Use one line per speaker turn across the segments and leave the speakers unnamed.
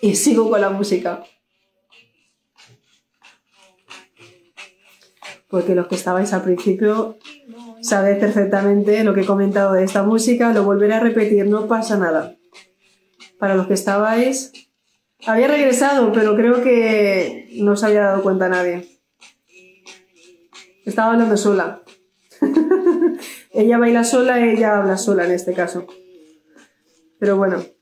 y sigo con la música. Porque los que estabais al principio sabéis perfectamente lo que he comentado de esta música, lo volveré a repetir, no pasa nada. Para los que estabais, había regresado, pero creo que no se había dado cuenta nadie. Estaba hablando sola. ella baila sola, ella habla sola en este caso. Pero bueno.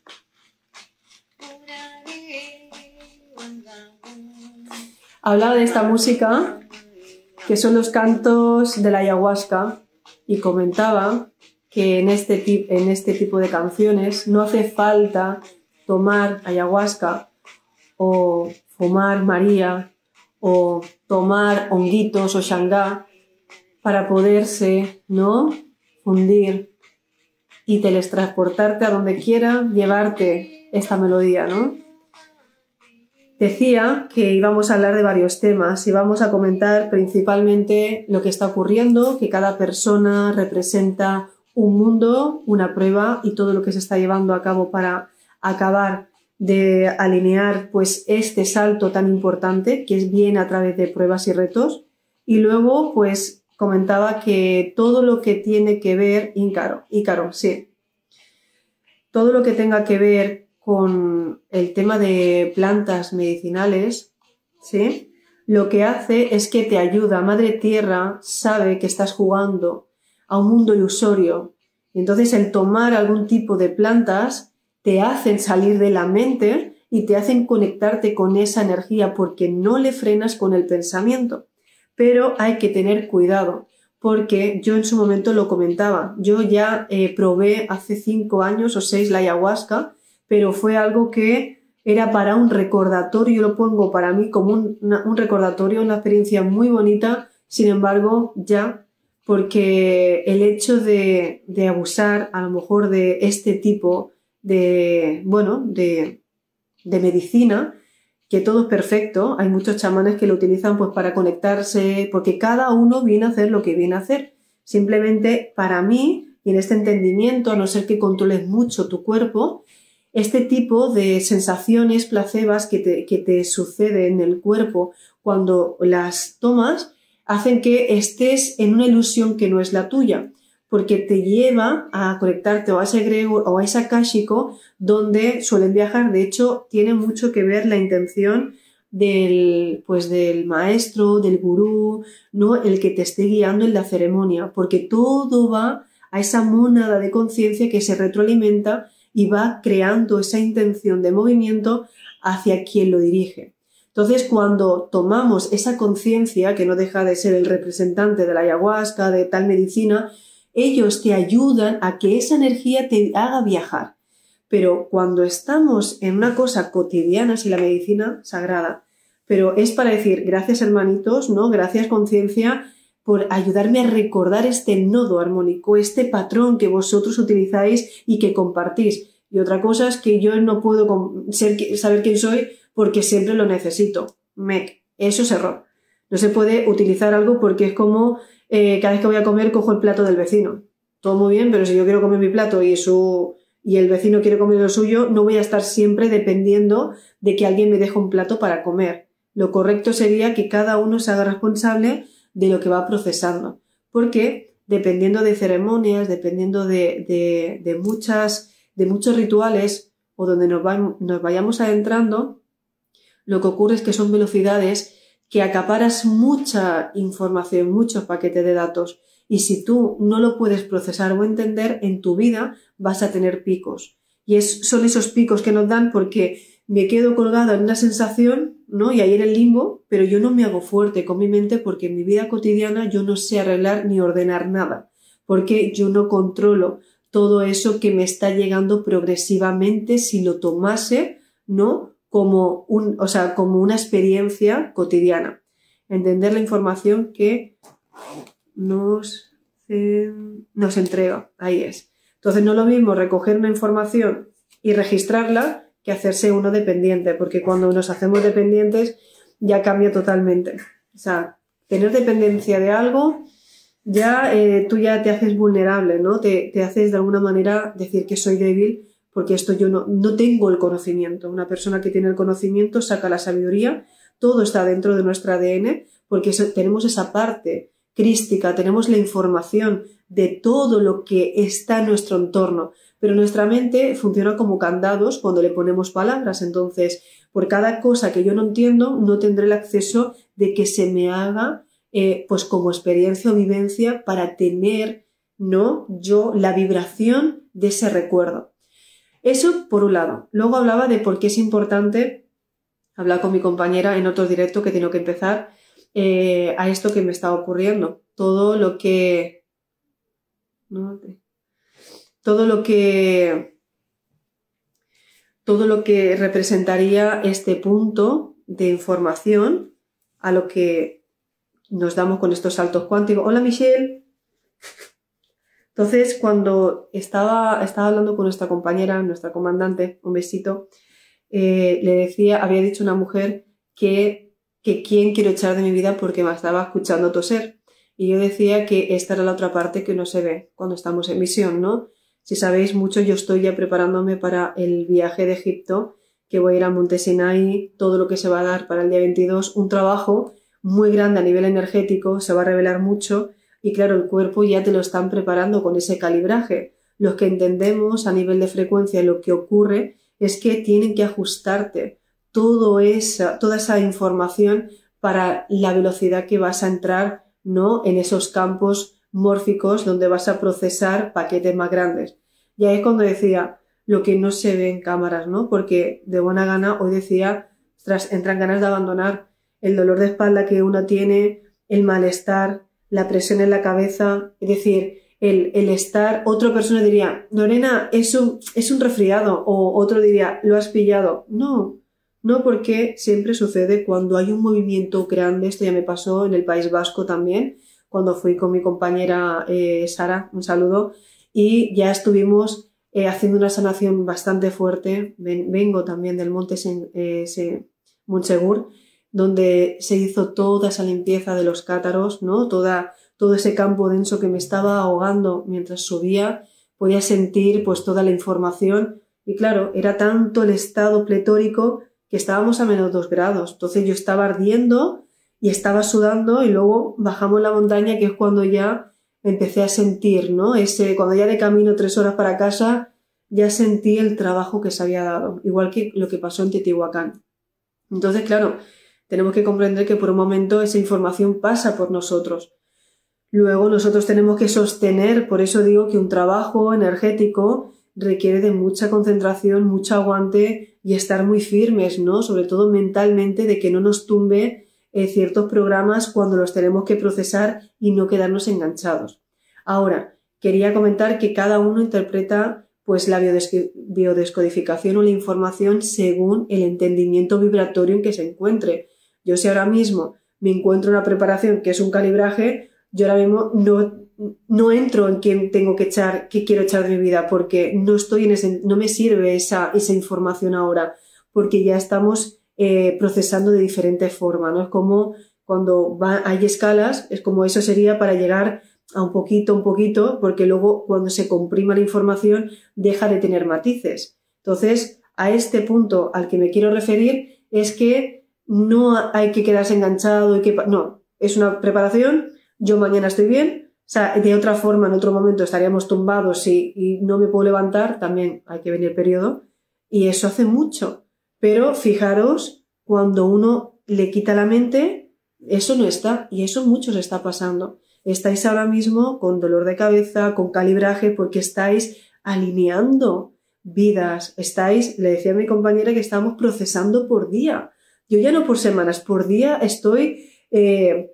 Hablaba de esta música, que son los cantos de la ayahuasca, y comentaba que en este, en este tipo de canciones no hace falta tomar ayahuasca o fumar María o tomar honguitos o shangá para poderse, ¿no? Fundir y teletransportarte a donde quiera, llevarte esta melodía, ¿no? Decía que íbamos a hablar de varios temas y vamos a comentar principalmente lo que está ocurriendo, que cada persona representa un mundo, una prueba y todo lo que se está llevando a cabo para acabar de alinear pues este salto tan importante que es bien a través de pruebas y retos y luego pues comentaba que todo lo que tiene que ver Ícaro, Ícaro, sí. Todo lo que tenga que ver con el tema de plantas medicinales, ¿sí? Lo que hace es que te ayuda. Madre Tierra sabe que estás jugando a un mundo ilusorio. Entonces el tomar algún tipo de plantas te hacen salir de la mente y te hacen conectarte con esa energía porque no le frenas con el pensamiento. Pero hay que tener cuidado porque yo en su momento lo comentaba. Yo ya eh, probé hace cinco años o seis la ayahuasca pero fue algo que era para un recordatorio, lo pongo para mí como un, recordatorio, una experiencia muy bonita, sin embargo, ya, porque el hecho de, abusar a lo mejor de este tipo de, bueno, de, de medicina, que todo es perfecto, hay muchos chamanes que lo utilizan pues para conectarse, porque cada uno viene a hacer lo que viene a hacer. Simplemente para mí, y en este entendimiento, a no ser que controles mucho tu cuerpo, este tipo de sensaciones placebas que te, que te sucede en el cuerpo cuando las tomas hacen que estés en una ilusión que no es la tuya, porque te lleva a conectarte o a ese grego o a ese akashico donde suelen viajar. De hecho, tiene mucho que ver la intención del, pues del maestro, del gurú, ¿no? El que te esté guiando en la ceremonia, porque todo va a esa mónada de conciencia que se retroalimenta y va creando esa intención de movimiento hacia quien lo dirige. Entonces, cuando tomamos esa conciencia, que no deja de ser el representante de la ayahuasca, de tal medicina, ellos te ayudan a que esa energía te haga viajar. Pero cuando estamos en una cosa cotidiana, si la medicina sagrada, pero es para decir, gracias hermanitos, ¿no? Gracias conciencia por ayudarme a recordar este nodo armónico, este patrón que vosotros utilizáis y que compartís. Y otra cosa es que yo no puedo saber quién soy porque siempre lo necesito. Mec, eso es error. No se puede utilizar algo porque es como eh, cada vez que voy a comer cojo el plato del vecino. Todo muy bien, pero si yo quiero comer mi plato y su y el vecino quiere comer lo suyo, no voy a estar siempre dependiendo de que alguien me deje un plato para comer. Lo correcto sería que cada uno se haga responsable de lo que va procesando. Porque dependiendo de ceremonias, dependiendo de, de, muchas, de muchos rituales o donde nos, vayamos adentrando, lo que ocurre es que son velocidades que acaparas mucha información, muchos paquetes de datos. Y si tú no lo puedes procesar o entender, en tu vida vas a tener picos. Y son esos picos que nos dan porque me quedo colgada en una sensación, ¿no? Y ahí en el limbo, pero yo no me hago fuerte con mi mente porque en mi vida cotidiana yo no sé arreglar ni ordenar nada, porque yo no controlo todo eso que me está llegando progresivamente si lo tomase, ¿no? como, un, o sea, como una experiencia cotidiana. Entender la información que nos, nos entrega. Ahí es. Entonces no es lo mismo recoger una información y registrarla que hacerse uno dependiente, porque cuando nos hacemos dependientes ya cambia totalmente. O sea, tener dependencia de algo, ya eh, tú ya te haces vulnerable, ¿no? Te, te, haces de alguna manera decir que soy débil porque esto yo no, no tengo el conocimiento. Una persona que tiene el conocimiento saca la sabiduría, todo está dentro de nuestro ADN porque tenemos esa parte crística, tenemos la información de todo lo que está en nuestro entorno, pero nuestra mente funciona como candados cuando le ponemos palabras, entonces por cada cosa que yo no entiendo no tendré el acceso de que se me haga eh, pues como experiencia o vivencia para tener no yo la vibración de ese recuerdo. Eso por un lado. Luego hablaba de por qué es importante hablar con mi compañera en otro directo que tengo que empezar eh, a esto que me está ocurriendo. Todo lo que. Todo lo que. Todo lo que representaría este punto de información a lo que nos damos con estos saltos cuánticos. Hola Michelle. Entonces, cuando estaba, estaba hablando con nuestra compañera, nuestra comandante, un besito, eh, le decía, había dicho una mujer que que quién quiero echar de mi vida porque me estaba escuchando toser. Y yo decía que esta era la otra parte que no se ve cuando estamos en misión, ¿no? Si sabéis mucho, yo estoy ya preparándome para el viaje de Egipto, que voy a ir a Monte Sinai, todo lo que se va a dar para el día 22, un trabajo muy grande a nivel energético, se va a revelar mucho y claro, el cuerpo ya te lo están preparando con ese calibraje. Los que entendemos a nivel de frecuencia lo que ocurre es que tienen que ajustarte toda esa información para la velocidad que vas a entrar ¿no? en esos campos mórficos donde vas a procesar paquetes más grandes. Y ahí es cuando decía lo que no se ve en cámaras, ¿no? Porque de buena gana hoy decía, tras entran ganas de abandonar el dolor de espalda que uno tiene, el malestar, la presión en la cabeza, es decir, el, el estar, otra persona diría, Lorena, es un, es un resfriado, o otro diría, lo has pillado. No, no porque siempre sucede cuando hay un movimiento grande, esto ya me pasó en el País Vasco también, cuando fui con mi compañera eh, Sara, un saludo, y ya estuvimos eh, haciendo una sanación bastante fuerte, vengo también del Monte eh, Montsegur, donde se hizo toda esa limpieza de los cátaros, ¿no? Toda, todo ese campo denso que me estaba ahogando mientras subía, podía sentir pues toda la información y claro, era tanto el estado pletórico que estábamos a menos dos grados. Entonces yo estaba ardiendo y estaba sudando y luego bajamos la montaña, que es cuando ya empecé a sentir, ¿no? Ese, cuando ya de camino tres horas para casa, ya sentí el trabajo que se había dado, igual que lo que pasó en Teotihuacán. Entonces, claro, tenemos que comprender que por un momento esa información pasa por nosotros. Luego nosotros tenemos que sostener, por eso digo que un trabajo energético requiere de mucha concentración, mucho aguante y estar muy firmes, ¿no? Sobre todo mentalmente, de que no nos tumbe eh, ciertos programas cuando los tenemos que procesar y no quedarnos enganchados. Ahora, quería comentar que cada uno interpreta pues la biodescodificación o la información según el entendimiento vibratorio en que se encuentre. Yo si ahora mismo me encuentro una preparación que es un calibraje, yo ahora mismo no no entro en quién tengo que echar, qué quiero echar de mi vida, porque no estoy en ese, no me sirve esa, esa información ahora, porque ya estamos eh, procesando de diferente forma, ¿no? Es como cuando hay escalas, es como eso sería para llegar a un poquito, un poquito, porque luego cuando se comprima la información deja de tener matices. Entonces, a este punto al que me quiero referir es que no hay que quedarse enganchado y que, no, es una preparación, yo mañana estoy bien, o sea, de otra forma, en otro momento estaríamos tumbados y, no me puedo levantar, también hay que venir periodo. Y eso hace mucho. Pero fijaros, cuando uno le quita la mente, eso no está. Y eso muchos está pasando. Estáis ahora mismo con dolor de cabeza, con calibraje, porque estáis alineando vidas. Estáis, le decía a mi compañera que estamos procesando por día. Yo ya no por semanas, por día estoy eh,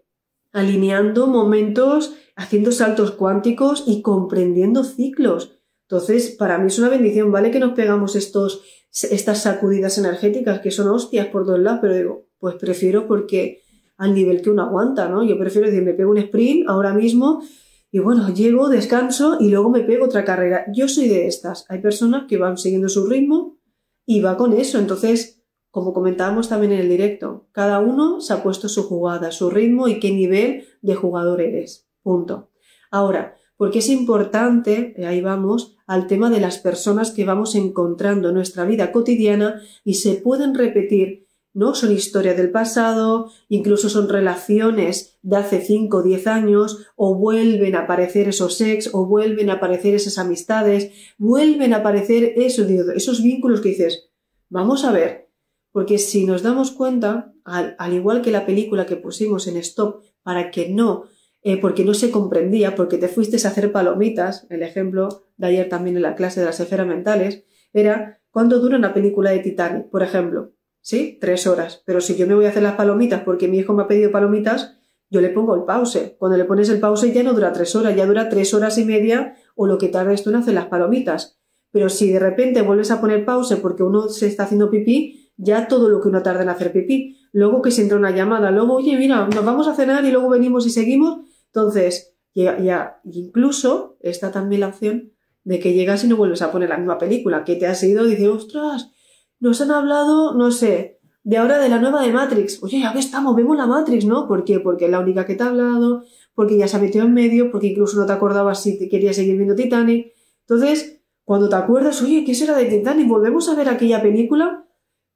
alineando momentos haciendo saltos cuánticos y comprendiendo ciclos. Entonces, para mí es una bendición, ¿vale? Que nos pegamos estos estas sacudidas energéticas que son hostias por todos lados, pero digo, pues prefiero porque al nivel que uno aguanta, ¿no? Yo prefiero decir, me pego un sprint ahora mismo y bueno, llego, descanso y luego me pego otra carrera. Yo soy de estas. Hay personas que van siguiendo su ritmo y va con eso. Entonces, como comentábamos también en el directo, cada uno se ha puesto su jugada, su ritmo y qué nivel de jugador eres. Punto. Ahora, porque es importante, ahí vamos, al tema de las personas que vamos encontrando en nuestra vida cotidiana y se pueden repetir, ¿no? Son historias del pasado, incluso son relaciones de hace 5 o 10 años, o vuelven a aparecer esos ex, o vuelven a aparecer esas amistades, vuelven a aparecer esos, esos vínculos que dices, vamos a ver, porque si nos damos cuenta, al igual que la película que pusimos en stop, para que no eh, porque no se comprendía, porque te fuiste a hacer palomitas, el ejemplo de ayer también en la clase de las esferas mentales, era cuánto dura una película de Titanic, por ejemplo. ¿Sí? Tres horas. Pero si yo me voy a hacer las palomitas porque mi hijo me ha pedido palomitas, yo le pongo el pause. Cuando le pones el pause ya no dura tres horas, ya dura tres horas y media o lo que tardes tú en hacer las palomitas. Pero si de repente vuelves a poner pause porque uno se está haciendo pipí, ya todo lo que uno tarda en hacer pipí. Luego que se entra una llamada, luego, oye, mira, nos vamos a cenar y luego venimos y seguimos, entonces, ya, ya, incluso está también la opción de que llegas y no vuelves a poner la misma película, que te has ido y dices, ostras, nos han hablado, no sé, de ahora de la nueva de Matrix. Oye, ya que estamos, vemos la Matrix, ¿no? ¿Por qué? Porque es la única que te ha hablado, porque ya se ha metido en medio, porque incluso no te acordabas si te querías seguir viendo Titanic. Entonces, cuando te acuerdas, oye, ¿qué será de Titanic? ¿Volvemos a ver aquella película?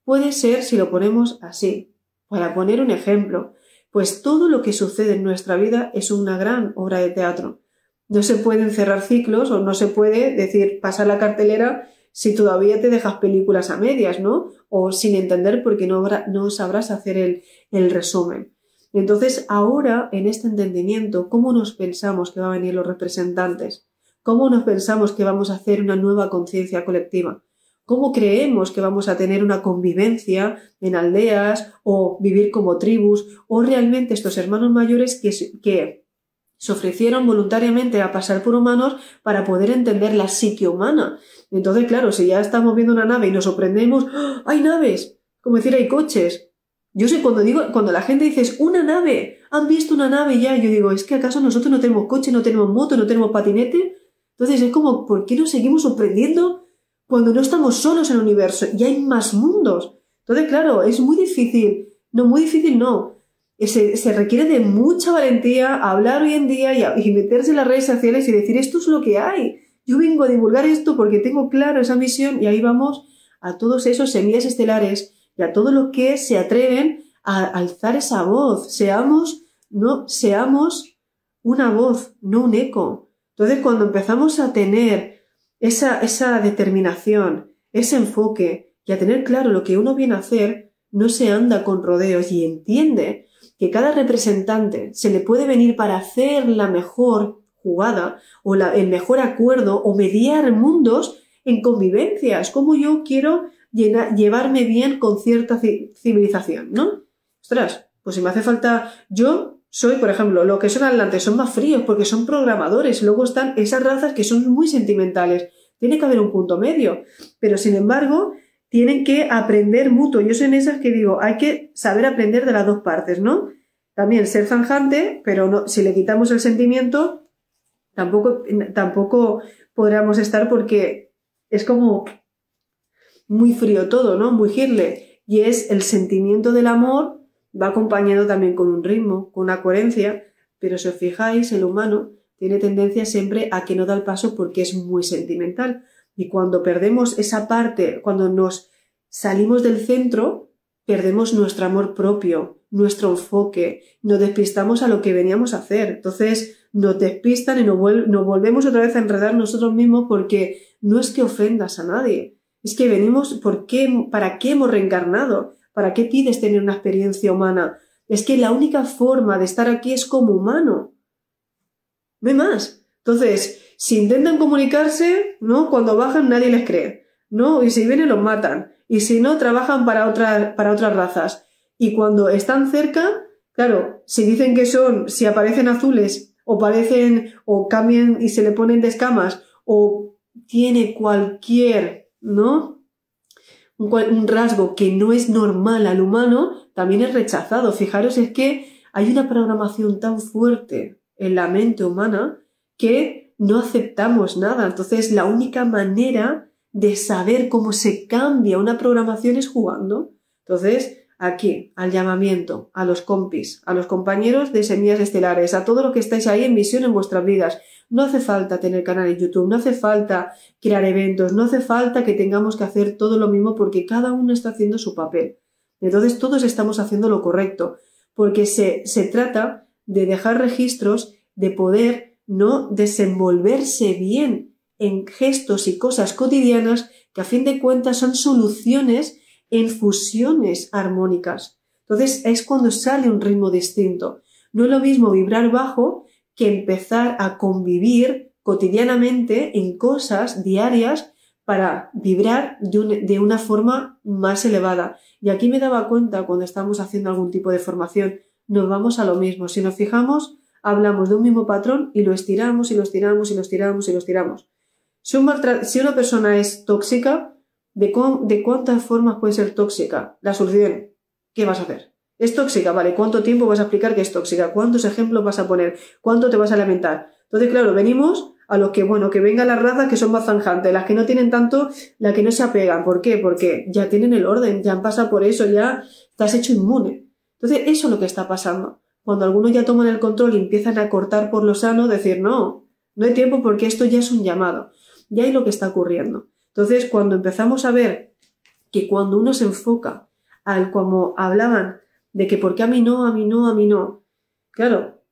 Puede ser si lo ponemos así, para poner un ejemplo pues todo lo que sucede en nuestra vida es una gran obra de teatro. No se pueden cerrar ciclos o no se puede decir pasar la cartelera si todavía te dejas películas a medias, ¿no? O sin entender porque no, no sabrás hacer el, el resumen. Entonces, ahora, en este entendimiento, ¿cómo nos pensamos que van a venir los representantes? ¿Cómo nos pensamos que vamos a hacer una nueva conciencia colectiva? ¿Cómo creemos que vamos a tener una convivencia en aldeas o vivir como tribus o realmente estos hermanos mayores que, se ofrecieron voluntariamente a pasar por humanos para poder entender la psique humana? Entonces, claro, si ya estamos viendo una nave y nos sorprendemos, ¡Ah! ¡hay naves! Como decir, hay coches. Yo sé, cuando digo, cuando la gente dice, una nave, han visto una nave ya, yo digo, es que acaso nosotros no tenemos coche, no tenemos moto, no tenemos patinete. Entonces es como, ¿por qué nos seguimos sorprendiendo cuando no estamos solos en el universo y hay más mundos. Entonces, claro, es muy difícil. No, muy difícil no. Se, se requiere de mucha valentía hablar hoy en día y, meterse en las redes sociales y decir esto es lo que hay. Yo vengo a divulgar esto porque tengo claro esa misión y ahí vamos a todos esos semillas estelares y a todos los que se atreven a alzar esa voz. Seamos, no, seamos una voz, no un eco. Entonces, cuando empezamos a tener esa, esa determinación, ese enfoque y a tener claro lo que uno viene a hacer, no se anda con rodeos y entiende que cada representante se le puede venir para hacer la mejor jugada o el mejor acuerdo o mediar mundos en convivencia. Es como yo quiero llevarme bien con cierta civilización, ¿no? Ostras, pues si me hace falta yo soy, por ejemplo, lo que son atlantes son más fríos porque son programadores. Luego están esas razas que son muy sentimentales. Tiene que haber un punto medio. Pero sin embargo, tienen que aprender mutuo. Yo soy en esas que digo, hay que saber aprender de las dos partes, ¿no? También ser zanjante, pero no, si le quitamos el sentimiento, tampoco, tampoco podríamos estar porque es como muy frío todo, ¿no? Muy girle. Y es el sentimiento del amor va acompañado también con un ritmo, con una coherencia, pero si os fijáis, el humano tiene tendencia siempre a que no da el paso porque es muy sentimental. Y cuando perdemos esa parte, cuando nos salimos del centro, perdemos nuestro amor propio, nuestro enfoque, nos despistamos a lo que veníamos a hacer. Entonces nos despistan y nos, volvemos otra vez a enredar nosotros mismos porque no es que ofendas a nadie, es que venimos, ¿por qué, ¿para qué hemos reencarnado? ¿Para qué pides tener una experiencia humana? Es que la única forma de estar aquí es como humano. No más. Entonces, si intentan comunicarse, ¿no? Cuando bajan nadie les cree, ¿no? Y si vienen los matan. Y si no, trabajan para, para otras razas. Y cuando están cerca, claro, si dicen que son, si aparecen azules, o parecen, o cambian y se le ponen de escamas, o tiene cualquier, ¿no? Un, rasgo que no es normal al humano, también es rechazado. Fijaros, es que hay una programación tan fuerte en la mente humana que no aceptamos nada. Entonces, la única manera de saber cómo se cambia una programación es jugando. Entonces, aquí, al llamamiento, a los compis, a los compañeros de Semillas Estelares, a todo lo que estáis ahí en misión en vuestras vidas. No hace falta tener canal en YouTube, no hace falta crear eventos, no hace falta que tengamos que hacer todo lo mismo porque cada uno está haciendo su papel. Entonces todos estamos haciendo lo correcto, porque se, se trata de dejar registros, de poder no desenvolverse bien en gestos y cosas cotidianas que a fin de cuentas son soluciones en fusiones armónicas. Entonces es cuando sale un ritmo distinto. No es lo mismo vibrar bajo que empezar a convivir cotidianamente en cosas diarias para vibrar de, una forma más elevada. Y aquí me daba cuenta cuando estamos haciendo algún tipo de formación, nos vamos a lo mismo. Si nos fijamos, hablamos de un mismo patrón y lo estiramos y lo estiramos y lo estiramos y lo estiramos. Si, una persona es tóxica, ¿de, ¿de cuántas formas puede ser tóxica? La solución, ¿qué vas a hacer? Es tóxica, ¿vale? ¿Cuánto tiempo vas a explicar que es tóxica? ¿Cuántos ejemplos vas a poner? ¿Cuánto te vas a lamentar? Entonces, claro, venimos a los que, bueno, que vengan las razas que son más zanjantes, las que no tienen tanto, las que no se apegan. ¿Por qué? Porque ya tienen el orden, ya han pasado por eso, ya estás hecho inmune. Entonces, eso es lo que está pasando. Cuando algunos ya toman el control y empiezan a cortar por lo sano, decir, no, no hay tiempo porque esto ya es un llamado. Ya hay lo que está ocurriendo. Entonces, cuando empezamos a ver que cuando uno se enfoca al como hablaban de que por qué a mí no, a mí no, a mí no. Claro,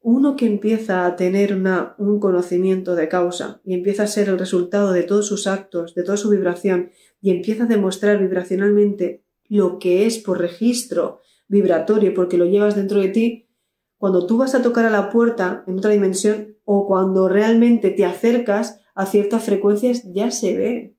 uno que empieza a tener una, un conocimiento de causa y empieza a ser el resultado de todos sus actos, de toda su vibración, y empieza a demostrar vibracionalmente lo que es por registro vibratorio, porque lo llevas dentro de ti, cuando tú vas a tocar a la puerta en otra dimensión o cuando realmente te acercas a ciertas frecuencias, ya se ve.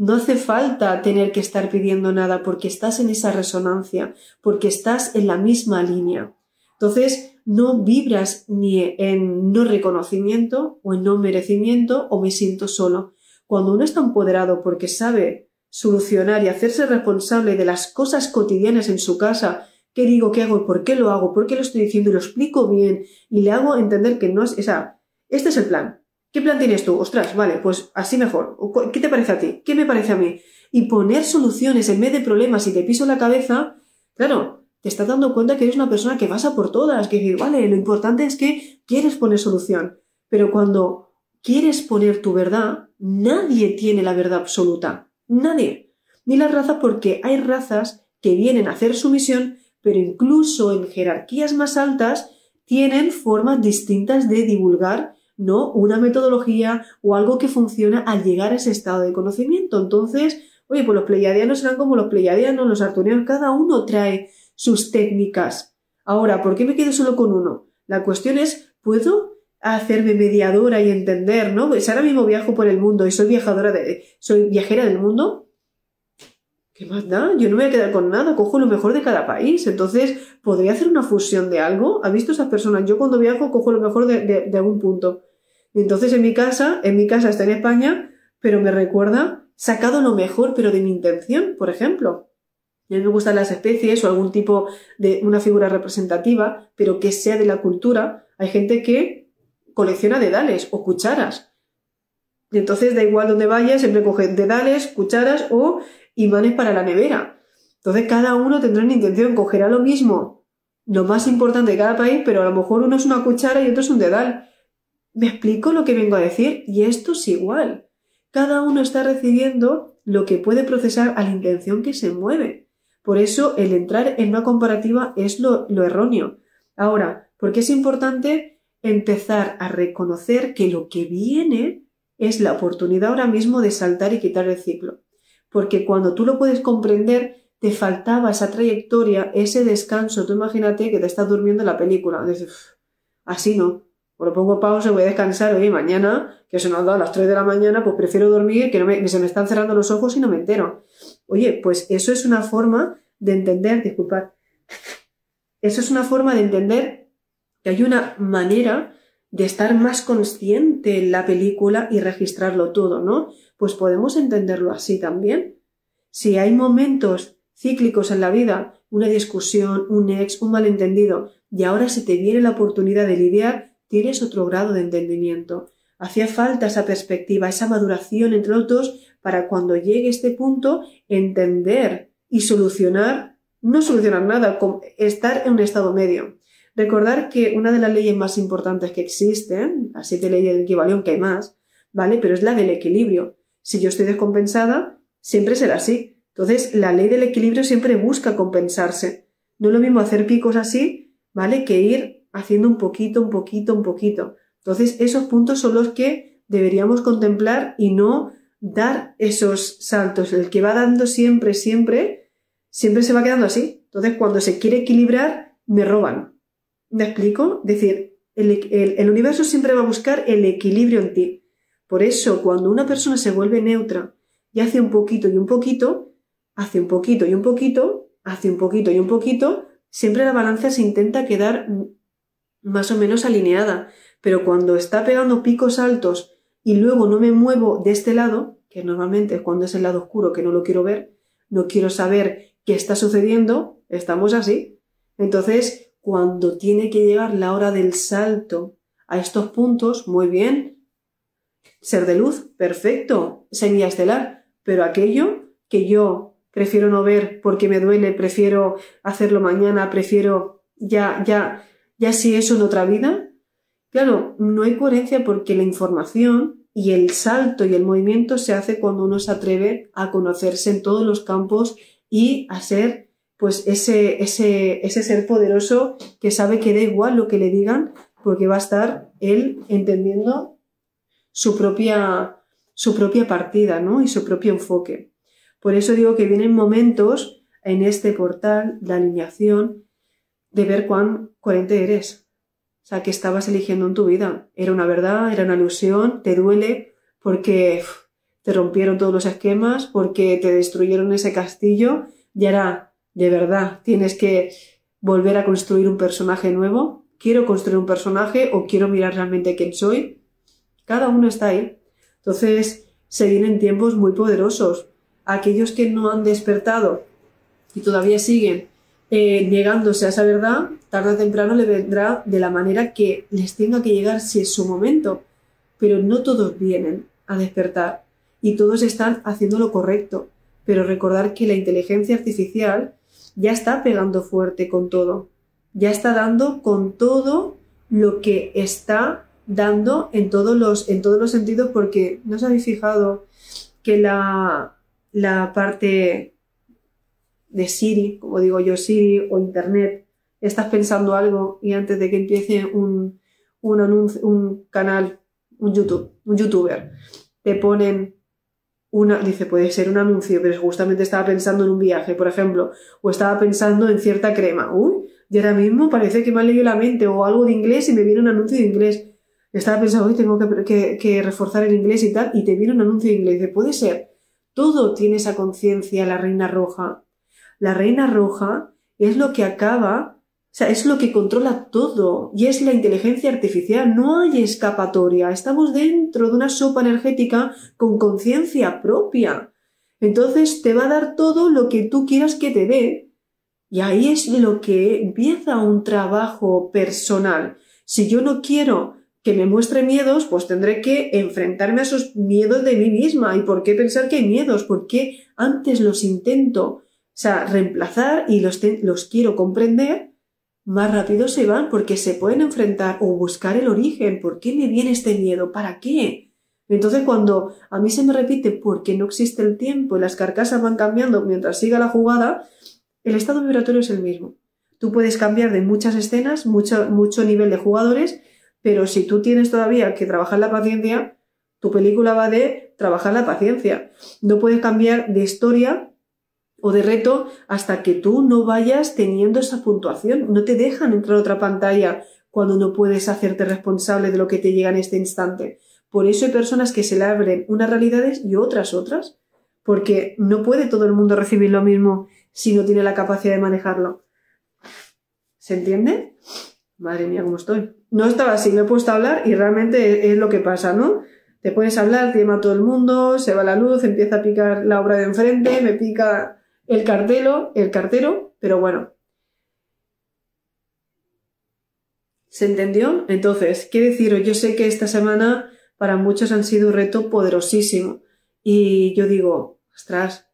No hace falta tener que estar pidiendo nada porque estás en esa resonancia, porque estás en la misma línea. Entonces, no vibras ni en no reconocimiento o en no merecimiento o me siento solo. Cuando uno está empoderado porque sabe solucionar y hacerse responsable de las cosas cotidianas en su casa, qué digo, qué hago, por qué lo hago, por qué lo estoy diciendo y lo explico bien y le hago entender que no es esa, este es el plan. ¿Qué plan tienes tú? Ostras, vale, pues así mejor. ¿Qué te parece a ti? ¿Qué me parece a mí? Y poner soluciones en vez de problemas y te piso la cabeza, claro, te estás dando cuenta que eres una persona que pasa por todas, que dice, vale, lo importante es que quieres poner solución. Pero cuando quieres poner tu verdad, nadie tiene la verdad absoluta. Nadie. Ni la raza porque hay razas que vienen a hacer su misión, pero incluso en jerarquías más altas tienen formas distintas de divulgar ¿no? Una metodología o algo que funciona al llegar a ese estado de conocimiento. Entonces, oye, pues los pleiadianos serán como los pleiadianos, los arturianos, cada uno trae sus técnicas. Ahora, ¿por qué me quedo solo con uno? La cuestión es, ¿puedo hacerme mediadora y entender, no? Pues ahora mismo viajo por el mundo y soy viajadora de, soy viajera del mundo. ¿Qué más da? Yo no me voy a quedar con nada, cojo lo mejor de cada país. Entonces, ¿podría hacer una fusión de algo? ¿Ha visto esas personas? Yo cuando viajo cojo lo mejor de, de algún punto. Entonces en mi casa, en mi casa está en España, pero me recuerda sacado lo mejor, pero de mi intención, por ejemplo. A mí me gustan las especies o algún tipo de una figura representativa, pero que sea de la cultura. Hay gente que colecciona dedales o cucharas. Y entonces da igual donde vaya, siempre coge dedales, cucharas o imanes para la nevera. Entonces cada uno tendrá una intención, cogerá lo mismo, lo más importante de cada país, pero a lo mejor uno es una cuchara y otro es un dedal. ¿Me explico lo que vengo a decir? Y esto es igual. Cada uno está recibiendo lo que puede procesar a la intención que se mueve. Por eso el entrar en una comparativa es lo, erróneo. Ahora, ¿por qué es importante empezar a reconocer que lo que viene es la oportunidad ahora mismo de saltar y quitar el ciclo? Porque cuando tú lo puedes comprender, te faltaba esa trayectoria, ese descanso. Tú imagínate que te estás durmiendo en la película. Así no. O lo pongo pausa, voy a descansar, oye, mañana, que dado a las 3 de la mañana, pues prefiero dormir, que no me, se me están cerrando los ojos y no me entero. Oye, pues eso es una forma de entender, disculpad, eso es una forma de entender que hay una manera de estar más consciente en la película y registrarlo todo, ¿no? Pues podemos entenderlo así también. Si hay momentos cíclicos en la vida, una discusión, un ex, un malentendido, y ahora se te viene la oportunidad de lidiar, tienes otro grado de entendimiento. Hacía falta esa perspectiva, esa maduración entre los dos para cuando llegue este punto entender y solucionar, no solucionar nada, estar en un estado medio. Recordar que una de las leyes más importantes que existen, las siete leyes de equivalión que hay más, ¿vale? Pero es la del equilibrio. Si yo estoy descompensada, siempre será así. Entonces, la ley del equilibrio siempre busca compensarse. No es lo mismo hacer picos así, ¿vale? Que ir haciendo un poquito, un poquito, un poquito. Entonces, esos puntos son los que deberíamos contemplar y no dar esos saltos. El que va dando siempre, siempre, siempre se va quedando así. Entonces, cuando se quiere equilibrar, me roban. ¿Me explico? Es decir, el, universo siempre va a buscar el equilibrio en ti. Por eso, cuando una persona se vuelve neutra y hace un poquito y un poquito, hace un poquito y un poquito, hace un poquito y un poquito, siempre la balanza se intenta quedar más o menos alineada. Pero cuando está pegando picos altos y luego no me muevo de este lado, que normalmente es cuando es el lado oscuro que no lo quiero ver, no quiero saber qué está sucediendo, estamos así. Entonces, cuando tiene que llegar la hora del salto a estos puntos, muy bien. Ser de luz, perfecto, semilla estelar, pero aquello que yo prefiero no ver porque me duele, prefiero hacerlo mañana, prefiero ya, ya, ya si eso en otra vida. Claro, no hay coherencia porque la información y el salto y el movimiento se hace cuando uno se atreve a conocerse en todos los campos y a ser pues ese, ese, ese ser poderoso que sabe que da igual lo que le digan porque va a estar él entendiendo su propia, su propia partida, ¿no? Y su propio enfoque. Por eso digo que vienen momentos en este portal de alineación de ver cuán coherente eres. O sea, que estabas eligiendo en tu vida. Era una verdad, era una ilusión, te duele porque te rompieron todos los esquemas, porque te destruyeron ese castillo y ahora, de verdad, tienes que volver a construir un personaje nuevo. ¿Quiero construir un personaje o quiero mirar realmente quién soy? Cada uno está ahí. Entonces, se vienen tiempos muy poderosos. Aquellos que no han despertado y todavía siguen eh, llegándose a esa verdad, tarde o temprano le vendrá de la manera que les tenga que llegar si es su momento. Pero no todos vienen a despertar y todos están haciendo lo correcto. Pero recordar que la inteligencia artificial ya está pegando fuerte con todo. Ya está dando con todo lo que está dando en todos los, en todos los sentidos porque no os habéis fijado que la, la parte de Siri, como digo yo, Siri o Internet, estás pensando algo y antes de que empiece un, un, anuncio, un canal, un YouTube, un youtuber, te ponen una, dice, puede ser un anuncio, pero justamente estaba pensando en un viaje, por ejemplo, o estaba pensando en cierta crema. Uy, y ahora mismo parece que me ha leído la mente, o algo de inglés y me viene un anuncio de inglés. Estaba pensando, hoy tengo que, que, reforzar el inglés y tal, y te viene un anuncio de inglés. Dice, puede ser. Todo tiene esa conciencia, la reina roja. La reina roja es lo que acaba, o sea, es lo que controla todo y es la inteligencia artificial. No hay escapatoria. Estamos dentro de una sopa energética con conciencia propia. Entonces te va a dar todo lo que tú quieras que te dé. Y ahí es lo que empieza un trabajo personal. Si yo no quiero que me muestre miedos, pues tendré que enfrentarme a esos miedos de mí misma. ¿Y por qué pensar que hay miedos? Porque antes los intento sea, reemplazar y los, los quiero comprender, más rápido se van porque se pueden enfrentar o buscar el origen. ¿Por qué me viene este miedo? ¿Para qué? Entonces cuando a mí se me repite porque no existe el tiempo y las carcasas van cambiando mientras siga la jugada, el estado vibratorio es el mismo. Tú puedes cambiar de muchas escenas, mucho, mucho nivel de jugadores, pero si tú tienes todavía que trabajar la paciencia, tu película va de trabajar la paciencia. No puedes cambiar de historia o de reto hasta que tú no vayas teniendo esa puntuación. No te dejan entrar a otra pantalla cuando no puedes hacerte responsable de lo que te llega en este instante. Por eso hay personas que se le abren unas realidades y otras otras, porque no puede todo el mundo recibir lo mismo si no tiene la capacidad de manejarlo. ¿Se entiende? Madre mía, cómo estoy. No estaba así, me he puesto a hablar y realmente es lo que pasa, ¿no? te pones a hablar, te llama todo el mundo, se va la luz, empieza a picar la obra de enfrente, me pica el cartelo, el cartero, pero bueno. ¿Se entendió? Entonces, ¿qué deciros? Yo sé que esta semana para muchos han sido un reto poderosísimo. Y yo digo, ostras,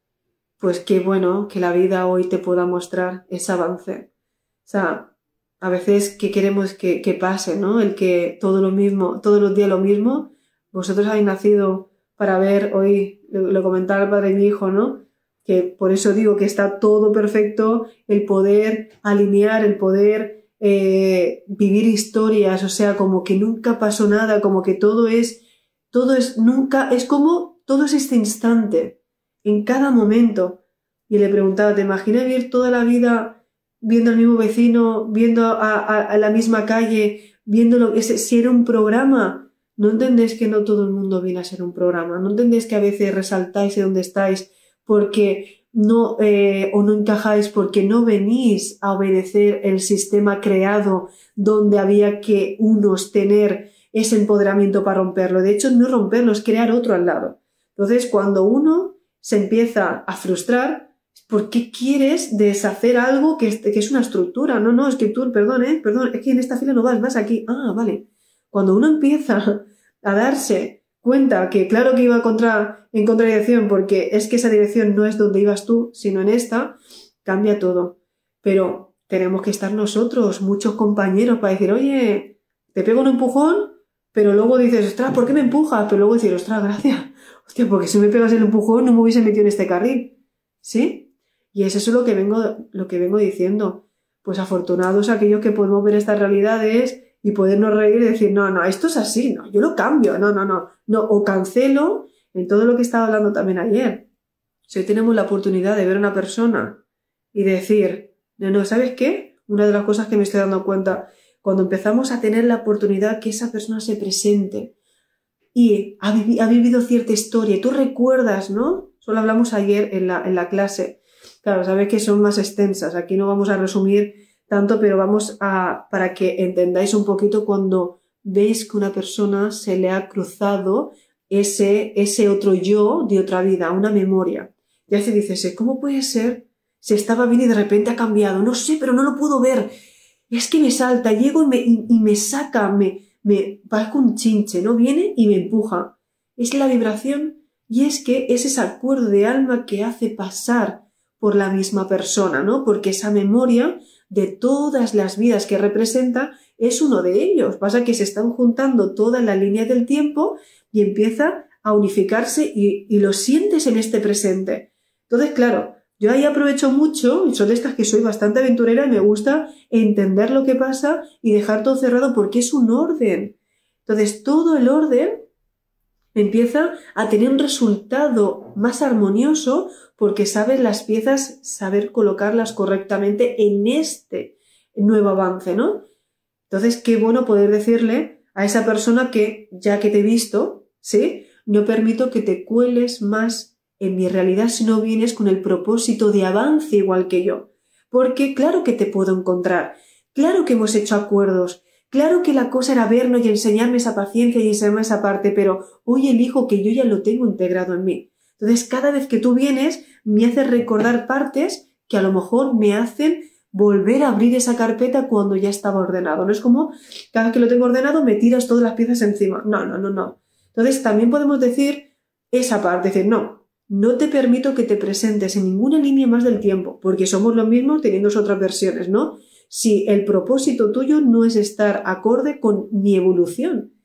pues qué bueno que la vida hoy te pueda mostrar ese avance. O sea, a veces que queremos que, pase, ¿no? El que todo lo mismo, todos los días lo mismo. Vosotros habéis nacido para ver hoy, lo, comentaba el padre de mi hijo, ¿no? Que por eso digo que está todo perfecto, el poder alinear, el poder eh, vivir historias, o sea, como que nunca pasó nada, como que todo es, todo es nunca, es como todo es este instante, en cada momento. Y le preguntaba, ¿te imaginas vivir toda la vida viendo al mismo vecino, viendo a, la misma calle, viendo lo que si era un programa? ¿No entendéis que no todo el mundo viene a ser un programa? ¿No entendéis que a veces resaltáis de dónde estáis porque no eh, o no encajáis porque no venís a obedecer el sistema creado donde había que unos tener ese empoderamiento para romperlo? De hecho, no romperlo, es crear otro al lado. Entonces, cuando uno se empieza a frustrar, ¿por qué quieres deshacer algo que es, que es una estructura? No, no, es que tú, perdón, ¿eh? perdón, es que en esta fila no vas, vas aquí. Ah, vale. Cuando uno empieza a darse cuenta que claro que iba contra, en contradicción porque es que esa dirección no es donde ibas tú, sino en esta, cambia todo. Pero tenemos que estar nosotros, muchos compañeros, para decir, oye, te pego un empujón, pero luego dices, ostras, ¿por qué me empujas? Pero luego decir, ostras, gracias. Hostia, porque si me pegas el empujón no me hubiese metido en este carril. ¿Sí? Y es eso lo que vengo, lo que vengo diciendo. Pues afortunados aquellos que podemos ver estas realidades y podernos reír y decir, no, no, esto es así, no, yo lo cambio, no, no, no, no, o cancelo en todo lo que estaba hablando también ayer. Si hoy tenemos la oportunidad de ver a una persona y decir, no, no, ¿sabes qué? Una de las cosas que me estoy dando cuenta, cuando empezamos a tener la oportunidad que esa persona se presente y ha, ha vivido cierta historia, tú recuerdas, ¿no? Solo hablamos ayer en la, en la clase, Claro, sabes que son más extensas. Aquí no vamos a resumir tanto, pero vamos a, para que entendáis un poquito cuando veis que una persona se le ha cruzado ese, ese otro yo de otra vida, una memoria. Ya se dice, ¿cómo puede ser? Se estaba bien y de repente ha cambiado. No sé, pero no lo puedo ver. Es que me salta, llego y me, y, me saca, me, me parezco un chinche, ¿no? Viene y me empuja. Es la vibración y es que es ese acuerdo de alma que hace pasar por la misma persona, ¿no? Porque esa memoria de todas las vidas que representa es uno de ellos. Pasa que se están juntando toda la línea del tiempo y empieza a unificarse y, lo sientes en este presente. Entonces, claro, yo ahí aprovecho mucho, y son de estas que soy bastante aventurera y me gusta entender lo que pasa y dejar todo cerrado porque es un orden. Entonces, todo el orden empieza a tener un resultado más armonioso porque sabes las piezas, saber colocarlas correctamente en este nuevo avance, ¿no? Entonces, qué bueno poder decirle a esa persona que, ya que te he visto, ¿sí? No permito que te cueles más en mi realidad si no vienes con el propósito de avance igual que yo. Porque claro que te puedo encontrar, claro que hemos hecho acuerdos, claro que la cosa era vernos y enseñarme esa paciencia y enseñarme esa parte, pero hoy elijo que yo ya lo tengo integrado en mí. Entonces, cada vez que tú vienes, me haces recordar partes que a lo mejor me hacen volver a abrir esa carpeta cuando ya estaba ordenado. No es como cada vez que lo tengo ordenado me tiras todas las piezas encima. No, no, no, no. Entonces, también podemos decir esa parte, decir, no, no te permito que te presentes en ninguna línea más del tiempo, porque somos lo mismo teniendo otras versiones, ¿no? Si el propósito tuyo no es estar acorde con mi evolución.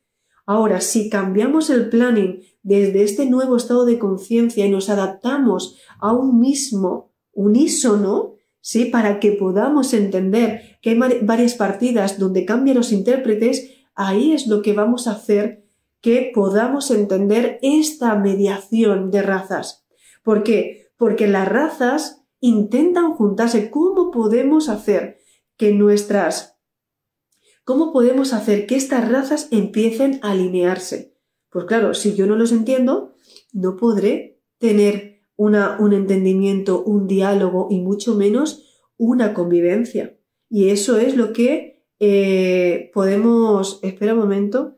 Ahora, si cambiamos el planning desde este nuevo estado de conciencia y nos adaptamos a un mismo unísono, ¿sí? Para que podamos entender que hay varias partidas donde cambian los intérpretes, ahí es lo que vamos a hacer que podamos entender esta mediación de razas. ¿Por qué? Porque las razas intentan juntarse. ¿Cómo podemos hacer que nuestras... ¿Cómo podemos hacer que estas razas empiecen a alinearse? Pues claro, si yo no los entiendo, no podré tener una, un entendimiento, un diálogo y mucho menos una convivencia. Y eso es lo que eh, podemos, espera un momento,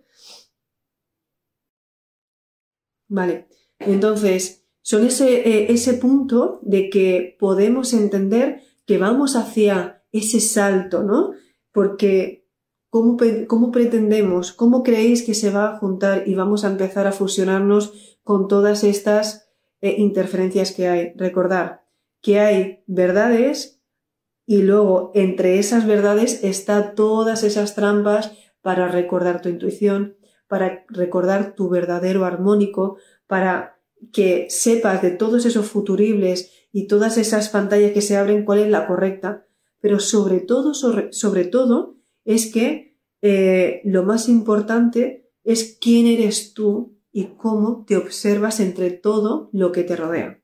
Vale, entonces son ese, eh, ese punto de que podemos entender que vamos hacia ese salto, ¿no? Porque ¿cómo, cómo pretendemos, cómo creéis que se va a juntar y vamos a empezar a fusionarnos con todas estas eh, interferencias que hay? Recordar que hay verdades y luego entre esas verdades está todas esas trampas para recordar tu intuición, para recordar tu verdadero armónico, para que sepas de todos esos futuribles y todas esas pantallas que se abren cuál es la correcta. Pero sobre todo, sobre, todo, es que eh, lo más importante es quién eres tú y cómo te observas entre todo lo que te rodea.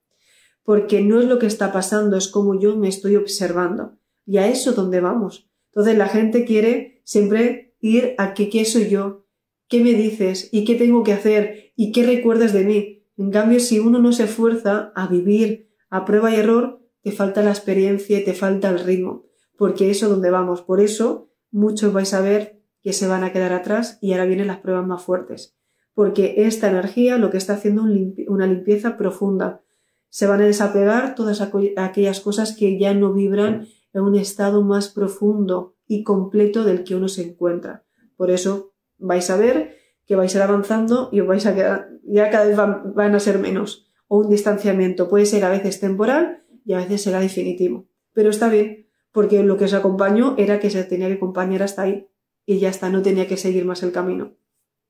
Porque no es lo que está pasando, es como yo me estoy observando. Y a eso donde vamos. Entonces la gente quiere siempre ir a qué, qué soy yo, qué me dices y qué tengo que hacer y qué recuerdas de mí. En cambio, si uno no se esfuerza a vivir a prueba y error, te falta la experiencia y te falta el ritmo, porque eso es donde vamos. Por eso muchos vais a ver que se van a quedar atrás y ahora vienen las pruebas más fuertes, porque esta energía lo que está haciendo es una limpieza profunda. Se van a desapegar todas aquellas cosas que ya no vibran en un estado más profundo y completo del que uno se encuentra. Por eso vais a ver que vais a ir avanzando y os vais a quedar, ya cada vez van, van a ser menos. O un distanciamiento puede ser a veces temporal y a veces será definitivo. Pero está bien, porque lo que os acompañó era que se tenía que acompañar hasta ahí y ya está, no tenía que seguir más el camino.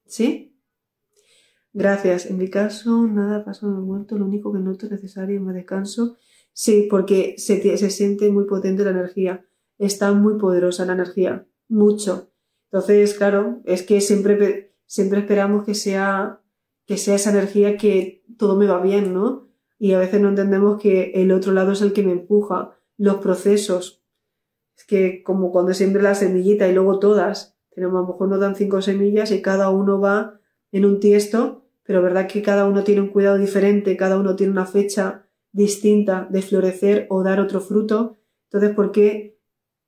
¿Sí? Gracias. En mi caso, nada pasa en el muerto, lo único que noto es necesario es más descanso Sí, porque se, se siente muy potente la energía. Está muy poderosa la energía. Mucho. Entonces, claro, es que siempre, siempre esperamos que sea, que sea esa energía que todo me va bien, ¿no? Y a veces no entendemos que el otro lado es el que me empuja. Los procesos. Es que como cuando siempre la semillita y luego todas. Tenemos, a lo mejor nos dan cinco semillas y cada uno va en un tiesto, pero verdad que cada uno tiene un cuidado diferente, cada uno tiene una fecha distinta de florecer o dar otro fruto, entonces ¿por qué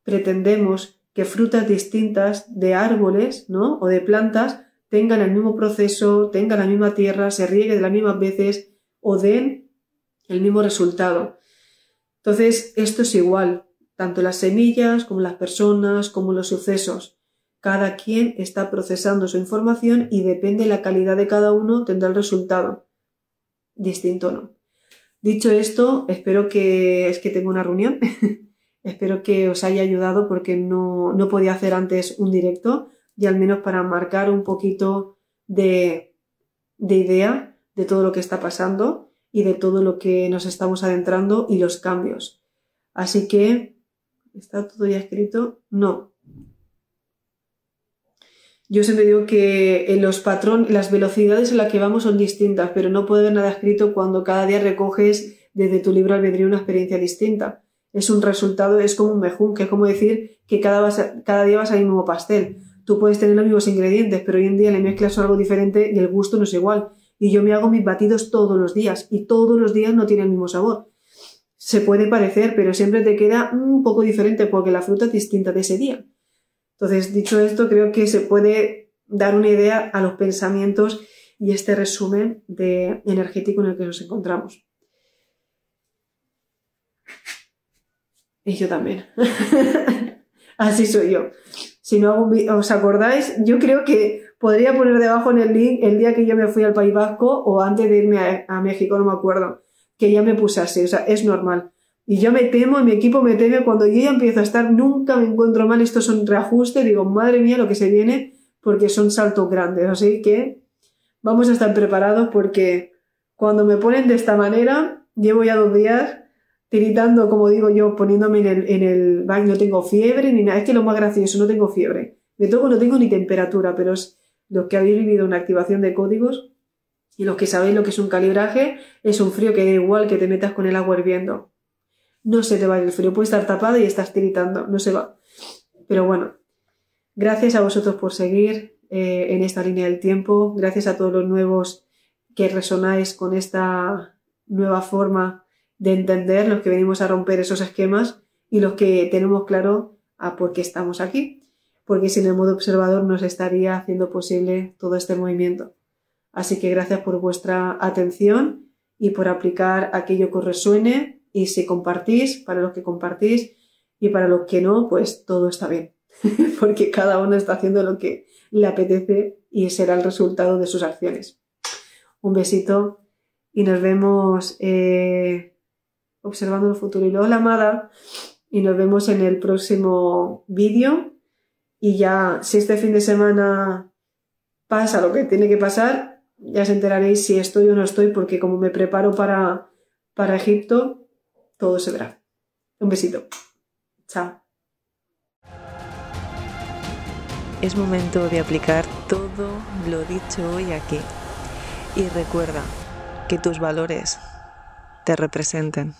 pretendemos que frutas distintas de árboles, ¿no? o de plantas tengan el mismo proceso, tengan la misma tierra, se riegue de las mismas veces o den el mismo resultado? Entonces, esto es igual, tanto las semillas como las personas, como los sucesos. Cada quien está procesando su información y depende de la calidad de cada uno tendrá el resultado. Distinto no. Dicho esto, espero que es que tengo una reunión. espero que os haya ayudado porque no, no podía hacer antes un directo y al menos para marcar un poquito de, de idea de todo lo que está pasando y de todo lo que nos estamos adentrando y los cambios. Así que, ¿está todo ya escrito? No, yo siempre digo que en los patrones, las velocidades en las que vamos son distintas, pero no puede haber nada escrito cuando cada día recoges desde tu libro albedrío una experiencia distinta. Es un resultado, es como un mejún, que es como decir que cada, cada día vas al mismo pastel. Tú puedes tener los mismos ingredientes, pero hoy en día le mezclas algo diferente y el gusto no es igual. Y yo me hago mis batidos todos los días y todos los días no tienen el mismo sabor. Se puede parecer, pero siempre te queda un poco diferente porque la fruta es distinta de ese día. Entonces, dicho esto, creo que se puede dar una idea a los pensamientos y este resumen de energético en el que nos encontramos. Y yo también. Así soy yo. Si no os acordáis, yo creo que podría poner debajo en el link el día que yo me fui al País Vasco o antes de irme a México, no me acuerdo, que ya me puse o sea, es normal. Y yo me temo, y mi equipo me teme, cuando yo ya empiezo a estar, nunca me encuentro mal, estos son reajustes, digo, madre mía, lo que se viene, porque son saltos grandes. Así que vamos a estar preparados porque cuando me ponen de esta manera, llevo ya dos días tiritando, como digo yo, poniéndome en el, baño, no tengo fiebre ni nada, es que lo más gracioso, no tengo fiebre. De todo no tengo ni temperatura, pero es los que habéis vivido una activación de códigos y los que sabéis lo que es un calibraje, es un frío que da igual que te metas con el agua hirviendo no se te va el frío. Puede estar tapado y estás tiritando, no se va. Pero bueno, gracias a vosotros por seguir eh, en esta línea del tiempo. Gracias a todos los nuevos que resonáis con esta nueva forma de entender, los que venimos a romper esos esquemas y los que tenemos claro a por qué estamos aquí. Porque sin el modo observador nos estaría haciendo posible todo este movimiento. Así que gracias por vuestra atención y por aplicar aquello que os resuene. Y si compartís, para los que compartís y para los que no, pues todo está bien, porque cada uno está haciendo lo que le apetece y será el resultado de sus acciones. Un besito y nos vemos eh, observando el futuro. Y luego la amada. Y nos vemos en el próximo vídeo. Y ya si este fin de semana pasa lo que tiene que pasar, ya se enteraréis si estoy o no estoy porque como me preparo para, para Egipto, todo se verá. Un besito. Chao.
Es momento de aplicar todo lo dicho hoy aquí. Y recuerda que tus valores te representen.